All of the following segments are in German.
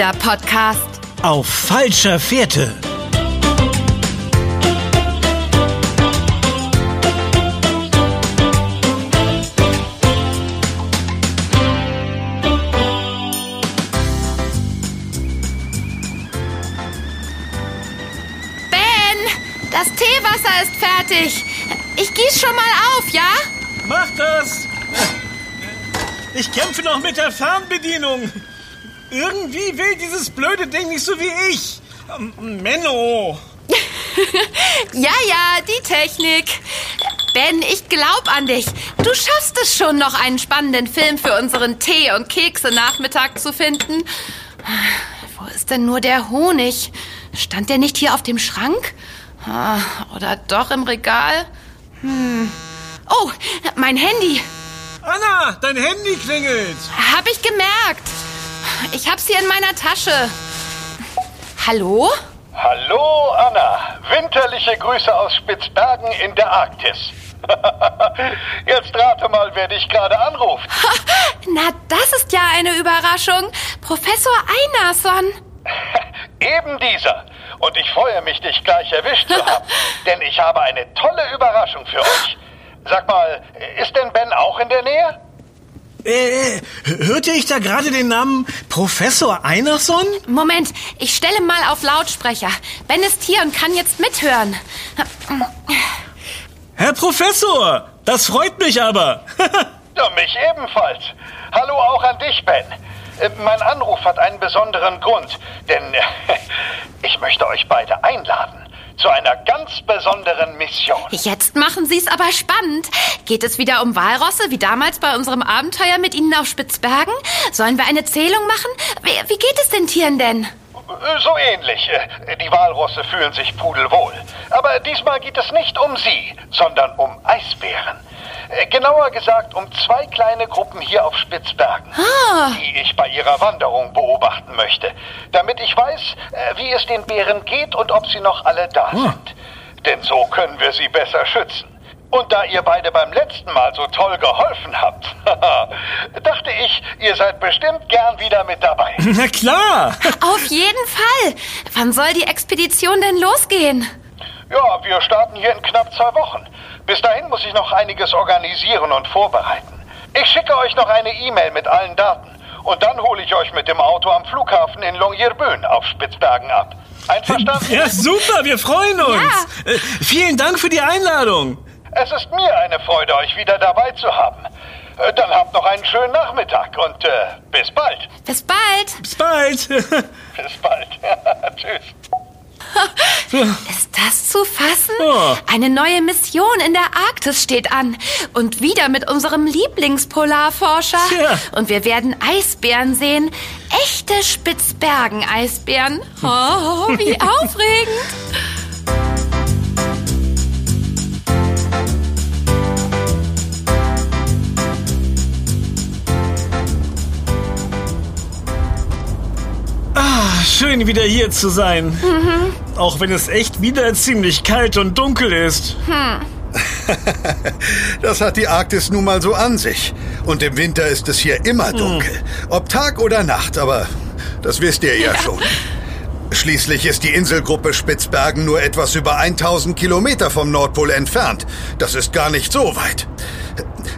Kinderpodcast. Auf falscher Fährte. Ben, das Teewasser ist fertig. Ich gieß schon mal auf, ja? Mach das! Ich kämpfe noch mit der Fernbedienung. Irgendwie will dieses blöde Ding nicht so wie ich. Menno. Ja, ja, die Technik. Ben, ich glaub an dich. Du schaffst es schon, noch einen spannenden Film für unseren Tee- und Kekse-Nachmittag zu finden. Wo ist denn nur der Honig? Stand der nicht hier auf dem Schrank? Ah, Oder doch im Regal? Hm. Oh, mein Handy. Anna, dein Handy klingelt. Hab ich gemerkt. Ich hab's hier in meiner Tasche. Hallo? Hallo Anna, winterliche Grüße aus Spitzbergen in der Arktis. Jetzt rate mal, wer dich gerade anruft. Na, das ist ja eine Überraschung. Professor Einarsson. Eben dieser. Und ich freue mich, dich gleich erwischt zu haben, denn ich habe eine tolle Überraschung für euch. Sag mal, ist denn Ben auch in der Nähe? Äh, hörte ich da gerade den Namen Professor Einerson? Moment, ich stelle mal auf Lautsprecher. Ben ist hier und kann jetzt mithören. Herr Professor, das freut mich aber. Ja, mich ebenfalls. Hallo auch an dich, Ben. Äh, Mein Anruf hat einen besonderen Grund, denn äh, ich möchte euch beide einladen zu einer ganz besonderen Mission. Jetzt machen Sie es aber spannend. Geht es wieder um Walrosse, wie damals bei unserem Abenteuer mit Ihnen auf Spitzbergen? Sollen wir eine Zählung machen? Wie, geht es den Tieren denn? Äh, So ähnlich. Äh, Die Walrosse fühlen sich pudelwohl. Aber diesmal geht es nicht um sie, sondern um Eisbären. Äh, Genauer gesagt um zwei kleine Gruppen hier auf Spitzbergen, die ich bei ihrer Wanderung beobachten möchte, damit ich weiß, äh, wie es den Bären geht und ob sie noch alle da sind. Denn so können wir sie besser schützen. Und da ihr beide beim letzten Mal so toll geholfen habt, dachte ich, ihr seid bestimmt gern wieder mit dabei. Na klar. Auf jeden Fall. Wann soll die Expedition denn losgehen? Ja, wir starten hier in knapp zwei Wochen. Bis dahin muss ich noch einiges organisieren und vorbereiten. Ich schicke euch noch eine E-Mail mit allen Daten. Und dann hole ich euch mit dem Auto am Flughafen in Longyearbyen auf Spitzbergen ab. Einverstanden? Ja, super, wir freuen uns. Äh, vielen Dank für die Einladung. Es ist mir eine Freude, euch wieder dabei zu haben. Äh, Dann habt noch einen schönen Nachmittag und äh, bis bald. Bis bald. Bis bald. Bis bald. Tschüss. Ist das zu fassen? Ja. Eine neue Mission in der Arktis steht an. Und wieder mit unserem Lieblingspolarforscher. Tja. Und wir werden Eisbären sehen. Echte Spitzbergen-Eisbären. Oh, wie aufregend. Schön wieder hier zu sein. Auch wenn es echt wieder ziemlich kalt und dunkel ist. Das hat die Arktis nun mal so an sich. Und im Winter ist es hier immer dunkel. Ob Tag oder Nacht, aber das wisst ihr ja, schon. Schließlich ist die Inselgruppe Spitzbergen nur etwas über 1000 Kilometer vom Nordpol entfernt. Das ist gar nicht so weit.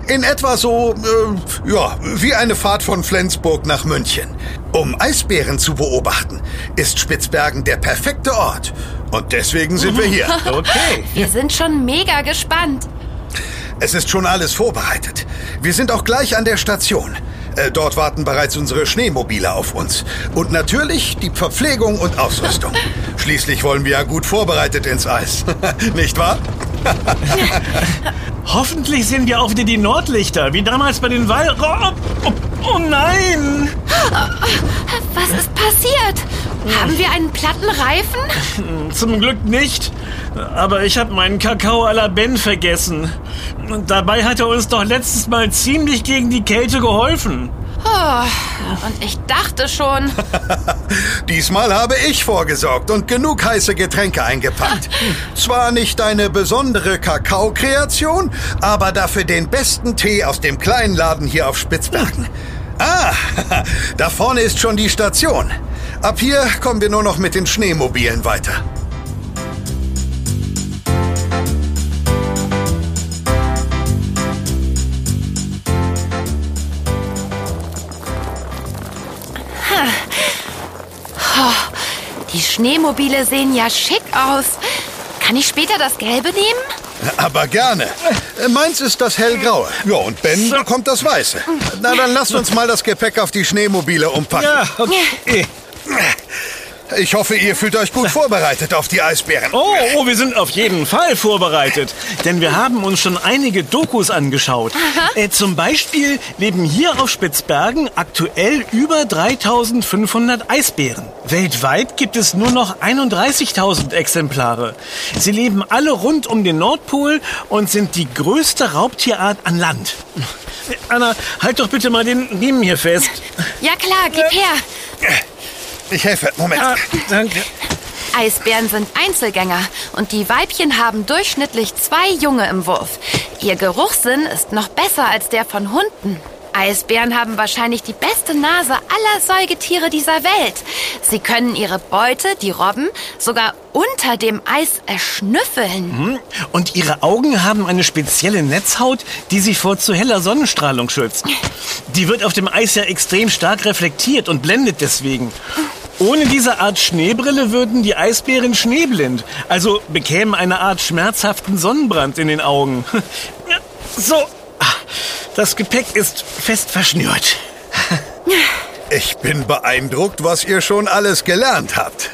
In etwa so, äh, ja, wie eine Fahrt von Flensburg nach München. Um Eisbären zu beobachten, ist Spitzbergen der perfekte Ort. Und deswegen sind wir hier. Okay. Wir sind schon mega gespannt. Es ist schon alles vorbereitet. Wir sind auch gleich an der Station. Äh, dort warten bereits unsere Schneemobile auf uns. Und natürlich die Verpflegung und Ausrüstung. Schließlich wollen wir ja gut vorbereitet ins Eis. Nicht wahr? Hoffentlich sehen wir auch wieder die Nordlichter, wie damals bei den Wal... Oh, oh, oh nein! Was ist passiert? Haben wir einen platten Reifen? Zum Glück nicht. Aber ich habe meinen Kakao à la Ben vergessen. Und dabei hat er uns doch letztes Mal ziemlich gegen die Kälte geholfen. Oh, und ich dachte schon. Diesmal habe ich vorgesorgt und genug heiße Getränke eingepackt. Zwar nicht eine besondere Kakao-Kreation, aber dafür den besten Tee aus dem kleinen Laden hier auf Spitzbergen. Ah, da vorne ist schon die Station. Ab hier kommen wir nur noch mit den Schneemobilen weiter. Die Schneemobile sehen ja schick aus. Kann ich später das Gelbe nehmen? Aber gerne. Meins ist das hellgraue. Ja, und Ben bekommt das weiße. Na, dann lasst uns mal das Gepäck auf die Schneemobile umpacken. Ja, okay. Ich hoffe, ihr fühlt euch gut vorbereitet auf die Eisbären. Oh, oh, wir sind auf jeden Fall vorbereitet. Denn wir haben uns schon einige Dokus angeschaut. Äh, zum Beispiel leben hier auf Spitzbergen aktuell über 3500 Eisbären. Weltweit gibt es nur noch 31.000 Exemplare. Sie leben alle rund um den Nordpol und sind die größte Raubtierart an Land. Äh, Anna, halt doch bitte mal den Riemen hier fest. Ja klar, gib her. Ich helfe. Moment. Ah, danke. Eisbären sind Einzelgänger und die Weibchen haben durchschnittlich zwei Junge im Wurf. Ihr Geruchssinn ist noch besser als der von Hunden. Eisbären haben wahrscheinlich die beste Nase aller Säugetiere dieser Welt. Sie können ihre Beute, die Robben, sogar unter dem Eis erschnüffeln. Hm? Und ihre Augen haben eine spezielle Netzhaut, die sie vor zu heller Sonnenstrahlung schützt. Die wird auf dem Eis ja extrem stark reflektiert und blendet deswegen. Ohne diese Art Schneebrille würden die Eisbären schneeblind, also bekämen eine Art schmerzhaften Sonnenbrand in den Augen. So, Ah, das Gepäck ist fest verschnürt. Ich bin beeindruckt, was ihr schon alles gelernt habt.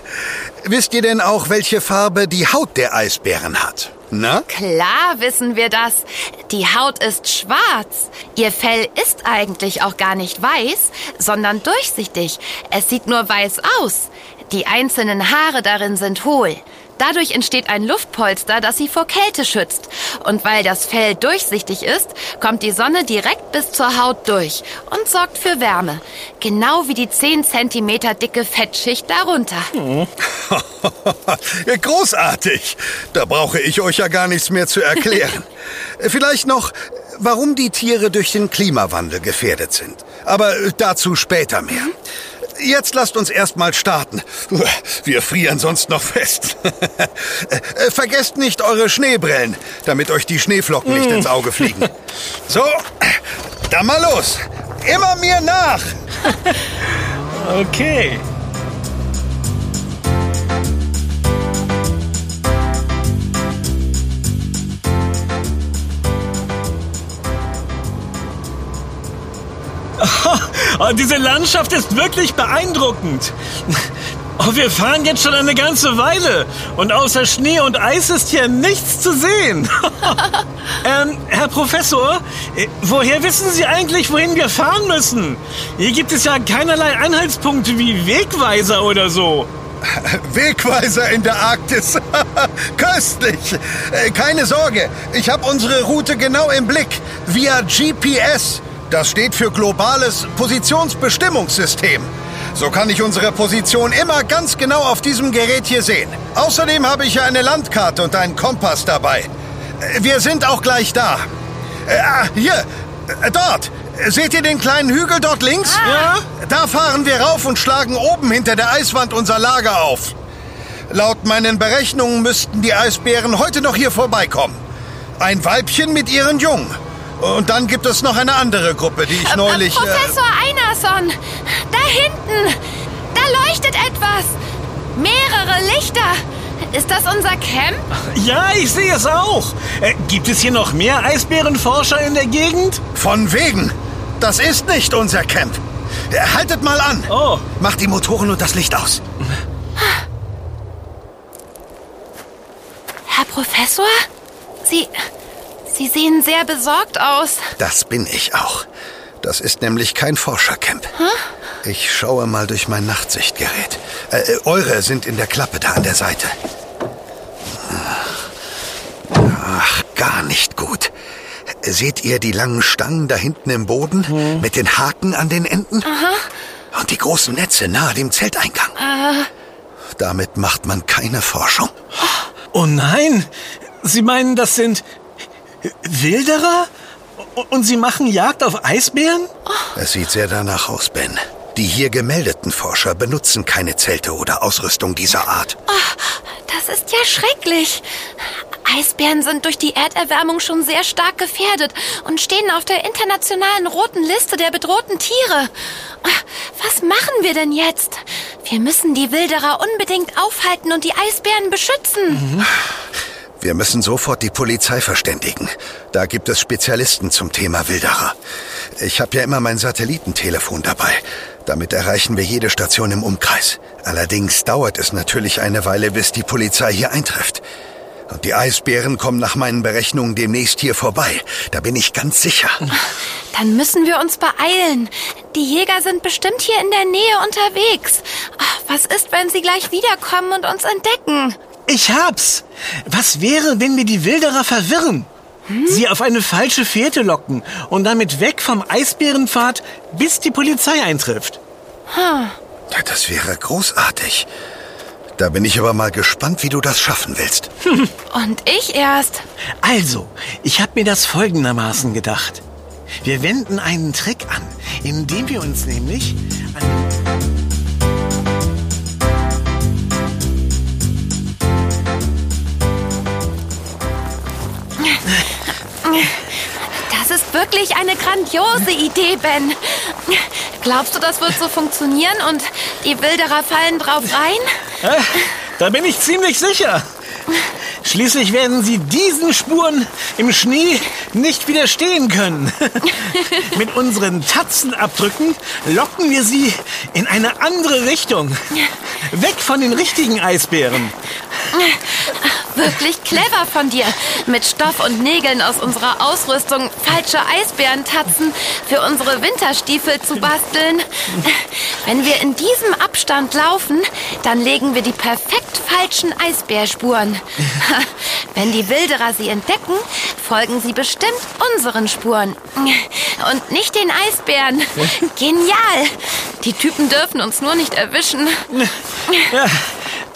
Wisst ihr denn auch, welche Farbe die Haut der Eisbären hat? Na? Klar wissen wir das. Die Haut ist schwarz. Ihr Fell ist eigentlich auch gar nicht weiß, sondern durchsichtig. Es sieht nur weiß aus. Die einzelnen Haare darin sind hohl. Dadurch entsteht ein Luftpolster, das sie vor Kälte schützt. Und weil das Fell durchsichtig ist, kommt die Sonne direkt bis zur Haut durch und sorgt für Wärme. Genau wie die 10 cm dicke Fettschicht darunter. Großartig. Da brauche ich euch ja gar nichts mehr zu erklären. Vielleicht noch, warum die Tiere durch den Klimawandel gefährdet sind. Aber dazu später mehr. Jetzt lasst uns erstmal starten. Wir frieren sonst noch fest. Äh, Vergesst nicht eure Schneebrillen, damit euch die Schneeflocken nicht ins Auge fliegen. So, dann mal los. Immer mir nach. Okay. Oh, diese Landschaft ist wirklich beeindruckend. Oh, wir fahren jetzt schon eine ganze Weile und außer Schnee und Eis ist hier nichts zu sehen. ähm, Herr Professor, äh, woher wissen Sie eigentlich, wohin wir fahren müssen? Hier gibt es ja keinerlei Anhaltspunkte wie Wegweiser oder so. Wegweiser in der Arktis. Köstlich. Äh, Keine Sorge, ich habe unsere Route genau im Blick. Via GPS. Das steht für globales Positionsbestimmungssystem. So kann ich unsere Position immer ganz genau auf diesem Gerät hier sehen. Außerdem habe ich ja eine Landkarte und einen Kompass dabei. Wir sind auch gleich da. Äh, ah, hier, äh, dort. Seht ihr den kleinen Hügel dort links? Ja? Da fahren wir rauf und schlagen oben hinter der Eiswand unser Lager auf. Laut meinen Berechnungen müssten die Eisbären heute noch hier vorbeikommen. Ein Weibchen mit ihren Jungen. Und dann gibt es noch eine andere Gruppe, die ich neulich... Äh, Professor Einerson, da hinten, da leuchtet etwas. Mehrere Lichter. Ist das unser Camp? Ja, ich sehe es auch. Äh, gibt es hier noch mehr Eisbärenforscher in der Gegend? Von wegen. Das ist nicht unser Camp. Äh, Haltet mal an. Oh. Macht die Motoren und das Licht aus. Herr Professor? Sie. Sie sehen sehr besorgt aus. Das bin ich auch. Das ist nämlich kein Forschercamp. Ich schaue mal durch mein Nachtsichtgerät. Äh, äh, eure sind in der Klappe da an der Seite. Ach, gar nicht gut. Seht ihr die langen Stangen da hinten im Boden mit den Haken an den Enden? Und die großen Netze nahe dem Zelteingang. Damit macht man keine Forschung. Oh nein! Sie meinen, das sind Wilderer? Und Sie machen Jagd auf Eisbären? Es sieht sehr danach aus, Ben. Die hier gemeldeten Forscher benutzen keine Zelte oder Ausrüstung dieser Art. Oh, das ist ja schrecklich. Eisbären sind durch die Erderwärmung schon sehr stark gefährdet und stehen auf der internationalen roten Liste der bedrohten Tiere. Was machen wir denn jetzt? Wir müssen die Wilderer unbedingt aufhalten und die Eisbären beschützen. Mhm. Wir müssen sofort die Polizei verständigen. Da gibt es Spezialisten zum Thema Wilderer. Ich habe ja immer mein Satellitentelefon dabei. Damit erreichen wir jede Station im Umkreis. Allerdings dauert es natürlich eine Weile, bis die Polizei hier eintrifft. Und die Eisbären kommen nach meinen Berechnungen demnächst hier vorbei. Da bin ich ganz sicher. Dann müssen wir uns beeilen. Die Jäger sind bestimmt hier in der Nähe unterwegs. Was ist, wenn sie gleich wiederkommen und uns entdecken? Ich hab's. Was wäre, wenn wir die Wilderer verwirren? Hm? Sie auf eine falsche Fährte locken und damit weg vom Eisbärenpfad, bis die Polizei eintrifft. Hm. Ja, das wäre großartig. Da bin ich aber mal gespannt, wie du das schaffen willst. Und ich erst. Also, ich habe mir das folgendermaßen gedacht. Wir wenden einen Trick an, indem wir uns nämlich an... Das ist wirklich eine grandiose Idee, Ben. Glaubst du, das wird so funktionieren und die Wilderer fallen drauf rein? Da bin ich ziemlich sicher. Schließlich werden sie diesen Spuren im Schnee nicht widerstehen können. Mit unseren Tatzenabdrücken locken wir sie in eine andere Richtung. Weg von den richtigen Eisbären. Wirklich clever von dir, mit Stoff und Nägeln aus unserer Ausrüstung falsche Eisbärentatzen für unsere Winterstiefel zu basteln. Wenn wir in diesem Abstand laufen, dann legen wir die perfekt falschen Eisbärspuren. Wenn die Wilderer sie entdecken, folgen sie bestimmt unseren Spuren. Und nicht den Eisbären. Genial. Die Typen dürfen uns nur nicht erwischen. Ja.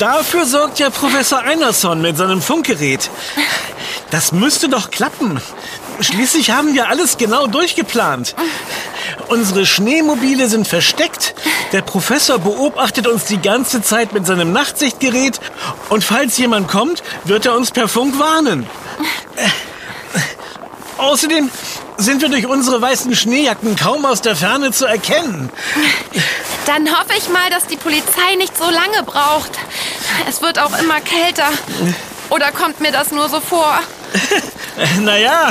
Dafür sorgt ja Professor Einerson mit seinem Funkgerät. Das müsste doch klappen. Schließlich haben wir alles genau durchgeplant. Unsere Schneemobile sind versteckt. Der Professor beobachtet uns die ganze Zeit mit seinem Nachtsichtgerät. Und falls jemand kommt, wird er uns per Funk warnen. Äh, außerdem sind wir durch unsere weißen Schneejacken kaum aus der Ferne zu erkennen. Dann hoffe ich mal, dass die Polizei nicht so lange braucht. Es wird auch immer kälter. Oder kommt mir das nur so vor? naja,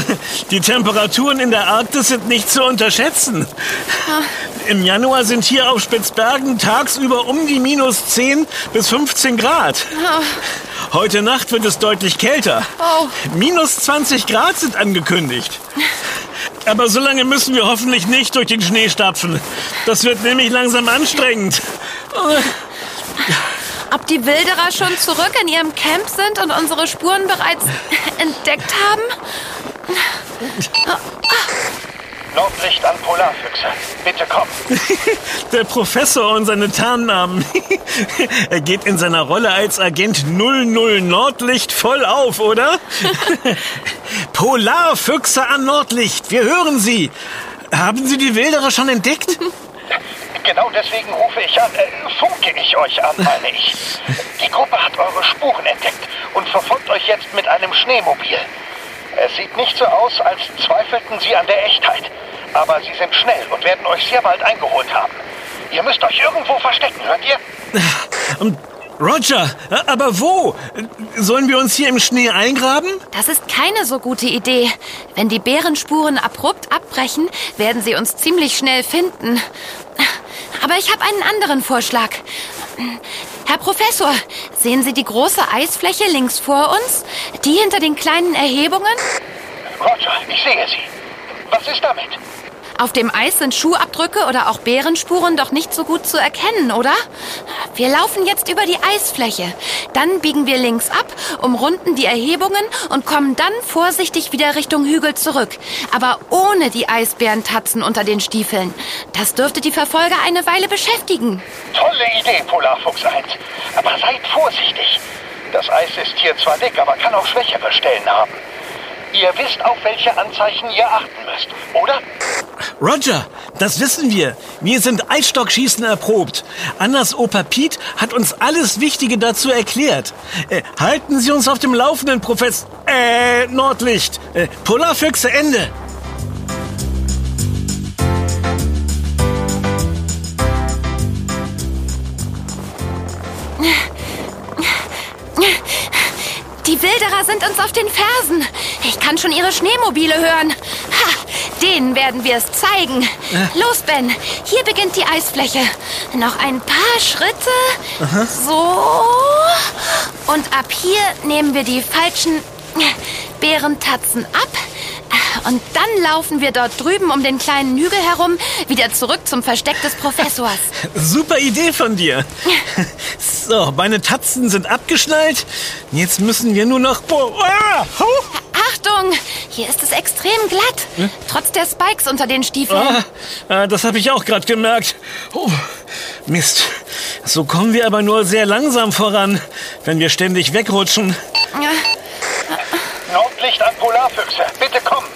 die Temperaturen in der Arktis sind nicht zu unterschätzen. Im Januar sind hier auf Spitzbergen tagsüber um die minus 10 bis 15 Grad. Heute Nacht wird es deutlich kälter. Oh. Minus 20 Grad sind angekündigt. Aber so lange müssen wir hoffentlich nicht durch den Schnee stapfen. Das wird nämlich langsam anstrengend. Ob die Wilderer schon zurück in ihrem Camp sind und unsere Spuren bereits entdeckt haben? Nordlicht an Polarfüchse. Bitte komm. Der Professor und seine Tarnnamen. er geht in seiner Rolle als Agent 00 Nordlicht voll auf, oder? Polarfüchse an Nordlicht. Wir hören Sie. Haben Sie die Wilderer schon entdeckt? Genau deswegen rufe ich an, äh, funke ich euch an, meine ich. Die Gruppe hat eure Spuren entdeckt und verfolgt euch jetzt mit einem Schneemobil. Es sieht nicht so aus, als zweifelten sie an der Echtheit. Aber sie sind schnell und werden euch sehr bald eingeholt haben. Ihr müsst euch irgendwo verstecken, hört ihr? Roger, aber wo? Sollen wir uns hier im Schnee eingraben? Das ist keine so gute Idee. Wenn die Bärenspuren abrupt abbrechen, werden sie uns ziemlich schnell finden. Aber ich habe einen anderen Vorschlag. Herr Professor, sehen Sie die große Eisfläche links vor uns? Die hinter den kleinen Erhebungen? Roger, ich sehe sie. Was ist damit? Auf dem Eis sind Schuhabdrücke oder auch Bärenspuren doch nicht so gut zu erkennen, oder? Wir laufen jetzt über die Eisfläche. Dann biegen wir links ab, umrunden die Erhebungen und kommen dann vorsichtig wieder Richtung Hügel zurück. Aber ohne die Eisbärentatzen unter den Stiefeln. Das dürfte die Verfolger eine Weile beschäftigen. Tolle Idee, Polarfuchs 1. Aber seid vorsichtig. Das Eis ist hier zwar dick, aber kann auch schwächere Stellen haben. Ihr wisst, auf welche Anzeichen ihr achten müsst, oder? Roger, das wissen wir. Wir sind Eisstockschießen erprobt. Annas Opa Piet hat uns alles Wichtige dazu erklärt. Äh, halten Sie uns auf dem Laufenden, Professor... Äh, Nordlicht. Äh, Polarfüchse, Ende. Die Wilderer sind uns auf den Fersen. Ich kann schon ihre Schneemobile hören. Ha, denen werden wir es zeigen. Los, Ben. Hier beginnt die Eisfläche. Noch ein paar Schritte. So. Und ab hier nehmen wir die falschen Bärentatzen ab. Und dann laufen wir dort drüben um den kleinen Hügel herum wieder zurück zum Versteck des Professors. Super Idee von dir. So, meine Tatzen sind abgeschnallt. Jetzt müssen wir nur noch... Ah, Achtung, hier ist es extrem glatt. Trotz der Spikes unter den Stiefeln. Ah, ah, das habe ich auch gerade gemerkt. Oh, Mist. So kommen wir aber nur sehr langsam voran, wenn wir ständig wegrutschen. Nordlicht an Polarfüchse, bitte kommen.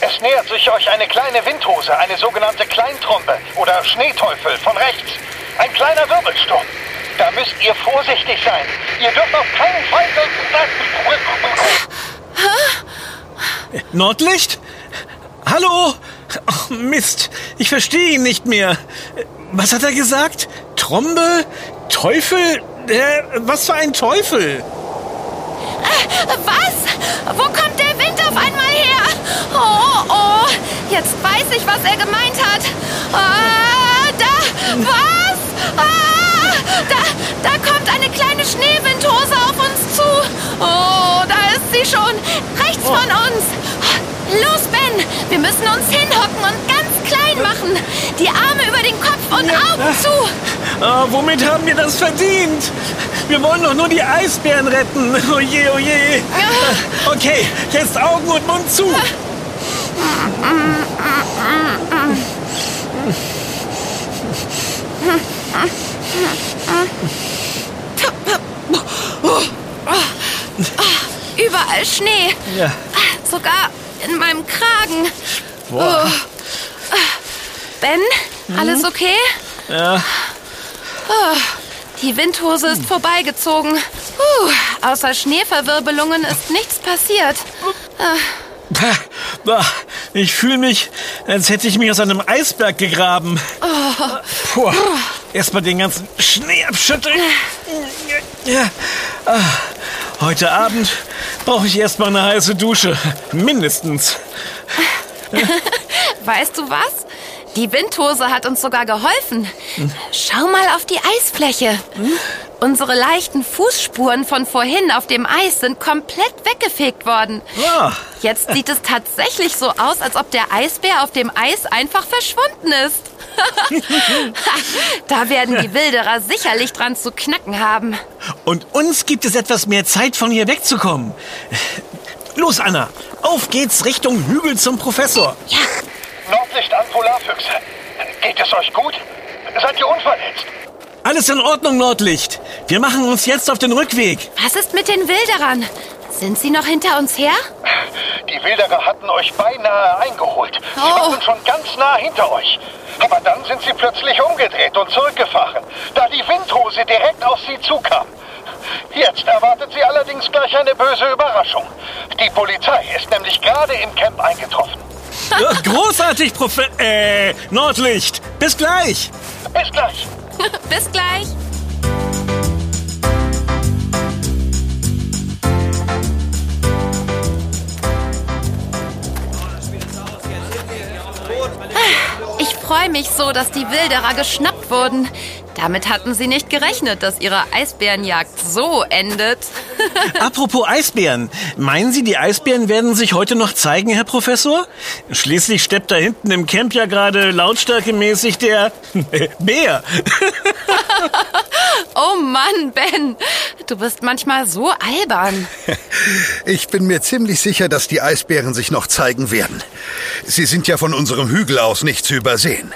Es nähert sich euch eine kleine Windhose, eine sogenannte Kleintrompe oder Schneeteufel von rechts. Ein kleiner Wirbelsturm. Da müsst ihr vorsichtig sein. Ihr dürft auf keinen Fall... Nordlicht? Hallo? Ach, Mist, ich verstehe ihn nicht mehr. Was hat er gesagt? Trombe? Teufel? Äh, was für ein Teufel? Was? Wo kommt der Wind auf einmal her? Oh, oh, jetzt weiß ich, was er gemeint hat. Ah, da, was? Ah, da, da kommt eine kleine Schneewindhose auf uns zu. Oh, da ist sie schon, rechts von uns. Los, Ben, wir müssen uns hinhocken und ganz klein machen. Die Arme über den Kopf und Augen zu. Ah, womit haben wir das verdient? Wir wollen doch nur die Eisbären retten. Oje, oje. Okay, jetzt Augen und Mund zu. Überall Schnee. Ja. Sogar in meinem Kragen. Boah. Oh. Ben, alles okay? Ja. Oh, die Windhose ist vorbeigezogen. Puh, außer Schneeverwirbelungen ist nichts passiert. Bah, Ich fühle mich, als hätte ich mich aus einem Eisberg gegraben. Puh. Erstmal den ganzen Schnee abschütteln. Ja. Ah, Heute Abend brauche ich erstmal eine heiße Dusche. Mindestens. Weißt du was? Die Windhose hat uns sogar geholfen. Schau mal auf die Eisfläche. Unsere leichten Fußspuren von vorhin auf dem Eis sind komplett weggefegt worden. Ah. Jetzt sieht es tatsächlich so aus, als ob der Eisbär auf dem Eis einfach verschwunden ist. da werden die Wilderer sicherlich dran zu knacken haben. Und uns gibt es etwas mehr Zeit, von hier wegzukommen. Los, Anna. Auf geht's Richtung Hügel zum Professor. Ja, Nordlicht an Polarfüchse. Geht es euch gut? Seid ihr unverletzt? Alles in Ordnung, Nordlicht. Wir machen uns jetzt auf den Rückweg. was ist mit den Wilderern? Sind sie noch hinter uns her? Die Wilderer hatten euch beinahe eingeholt. Sie Oh. waren schon ganz nah hinter euch. Aber dann sind sie plötzlich umgedreht und zurückgefahren, da die Windhose direkt auf sie zukam. Jetzt erwartet sie allerdings gleich eine böse Überraschung. Die Polizei ist nämlich gerade im Camp eingetroffen. Großartig, Profe... Äh, Nordlicht. Bis gleich. Bis gleich. Bis gleich. Ich freue mich so, dass die Wilderer geschnappt wurden. Damit hatten sie nicht gerechnet, dass ihre Eisbärenjagd so endet. Apropos Eisbären. Meinen Sie, die Eisbären werden sich heute noch zeigen, Herr Professor? Schließlich steppt da hinten im Camp ja gerade lautstärkemäßig der Bär. Oh Mann, Ben, du bist manchmal so albern. Ich bin mir ziemlich sicher, dass die Eisbären sich noch zeigen werden. Sie sind ja von unserem Hügel aus nicht zu übersehen.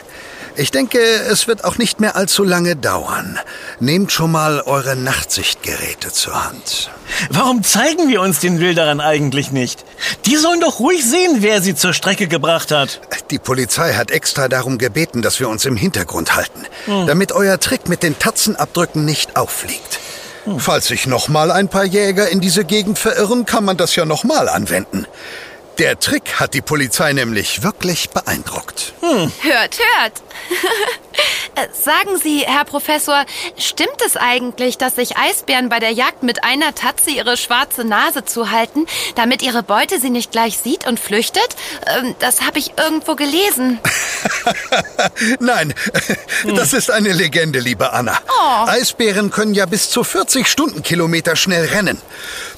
Ich denke, es wird auch nicht mehr allzu lange dauern. Nehmt schon mal eure Nachtsichtgeräte zur Hand. Warum zeigen wir uns den Wilderern eigentlich nicht? Die sollen doch ruhig sehen, wer sie zur Strecke gebracht hat. Die Polizei hat extra darum gebeten, dass wir uns im Hintergrund halten, damit euer Trick mit den Tatzenabdrücken nicht auffliegt. Falls sich nochmal ein paar Jäger in diese Gegend verirren, kann man das ja nochmal anwenden. Der Trick hat die Polizei nämlich wirklich beeindruckt. Hört, hört. Äh, Sagen Sie, Herr Professor, stimmt es eigentlich, dass sich Eisbären bei der Jagd mit einer Tatze ihre schwarze Nase zuhalten, damit ihre Beute sie nicht gleich sieht und flüchtet? Ähm, Das habe ich irgendwo gelesen. Nein, das ist eine Legende, liebe Anna. Eisbären können ja bis zu 40 Stundenkilometer schnell rennen.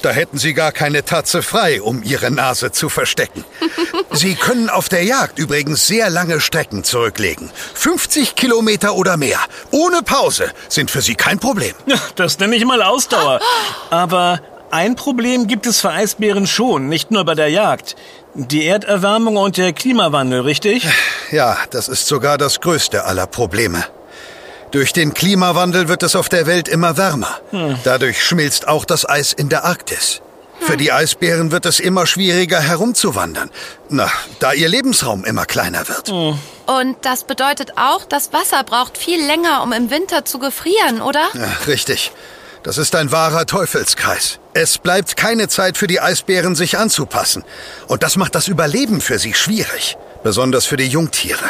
Da hätten sie gar keine Tatze frei, um ihre Nase zu verstecken. sie können auf der Jagd übrigens sehr lange Strecken zurücklegen. 50 Kilometer oder mehr. Ohne Pause sind für sie kein Problem. Ja, Das nenne ich mal Ausdauer. Aber ein Problem gibt es für Eisbären schon, nicht nur bei der Jagd. Die Erderwärmung und der Klimawandel, richtig? Ja, das ist sogar das größte aller Probleme. Durch den Klimawandel wird es auf der Welt immer wärmer. Dadurch schmilzt auch das Eis in der Arktis. Für die Eisbären wird es immer schwieriger herumzuwandern. Na, da ihr Lebensraum immer kleiner wird. Und das bedeutet auch, das Wasser braucht viel länger, um im Winter zu gefrieren, oder? Ja, richtig. Das ist ein wahrer Teufelskreis. Es bleibt keine Zeit für die Eisbären, sich anzupassen. Und das macht das Überleben für sie schwierig. Besonders für die Jungtiere.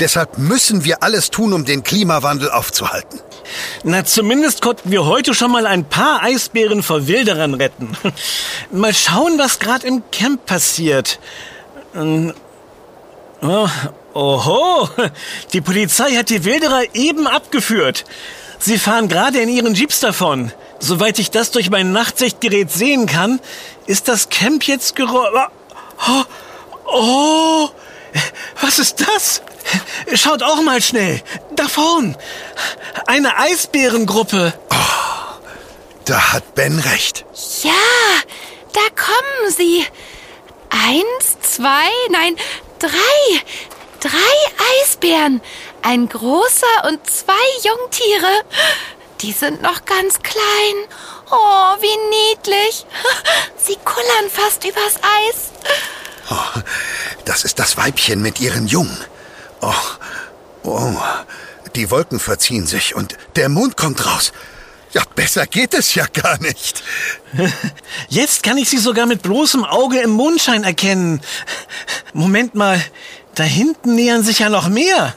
Deshalb müssen wir alles tun, um den Klimawandel aufzuhalten. Na, zumindest konnten wir heute schon mal ein paar Eisbären vor Wilderern retten. Mal schauen, was gerade im Camp passiert. Ähm, oh, oho, die Polizei hat die Wilderer eben abgeführt. Sie fahren gerade in ihren Jeeps davon. Soweit ich das durch mein Nachtsichtgerät sehen kann, ist das Camp jetzt geräumt. Oh, oh, was ist das? Schaut auch mal schnell. Da vorn. Eine Eisbärengruppe. Da hat Ben recht. Ja, da kommen sie. Eins, zwei, nein, drei. Drei Eisbären. Ein großer und zwei Jungtiere. Die sind noch ganz klein. Oh, wie niedlich. Sie kullern fast übers Eis. Das ist das Weibchen mit ihren Jungen. Oh, oh, die Wolken verziehen sich und der Mond kommt raus. Ja, besser geht es ja gar nicht. Jetzt kann ich sie sogar mit bloßem Auge im Mondschein erkennen. Moment mal, da hinten nähern sich ja noch mehr.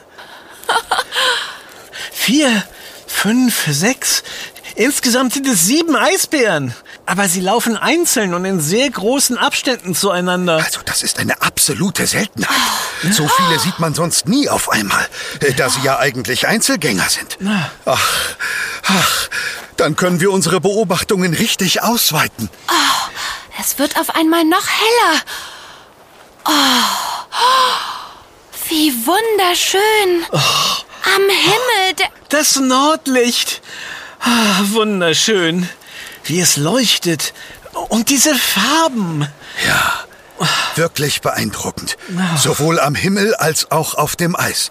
Vier, fünf, sechs. Insgesamt sind es sieben Eisbären. Aber sie laufen einzeln und in sehr großen Abständen zueinander. Also, das ist eine absolute Seltenheit. So viele sieht man sonst nie auf einmal, äh, da sie ja eigentlich Einzelgänger sind. Ach, ach, dann können wir unsere Beobachtungen richtig ausweiten. Es wird auf einmal noch heller. Oh, wie wunderschön. Am Himmel, Das Nordlicht. Ah, wunderschön. Wie es leuchtet. Und diese Farben. Ja, wirklich beeindruckend. Sowohl am Himmel als auch auf dem Eis.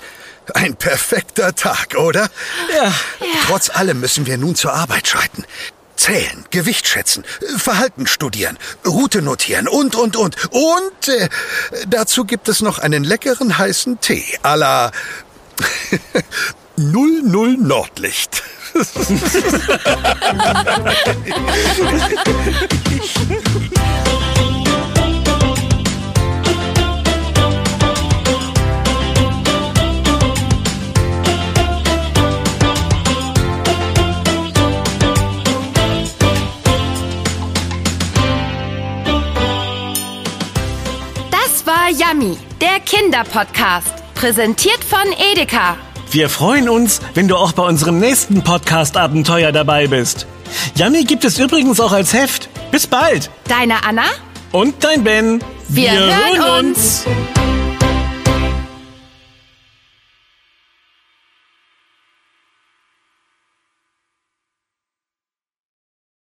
Ein perfekter Tag, oder? Ja. Trotz allem müssen wir nun zur Arbeit schreiten. Zählen, Gewicht schätzen, Verhalten studieren, Route notieren und, und, und. Und äh, dazu gibt es noch einen leckeren heißen Tee à la 00 Nordlicht. Das war Yummy, der Kinderpodcast. Präsentiert von Edeka. Wir freuen uns, wenn du auch bei unserem nächsten Podcast-Abenteuer dabei bist. Yummy gibt es übrigens auch als Heft. Bis bald. Deine Anna? Und dein Ben. Wir hören uns.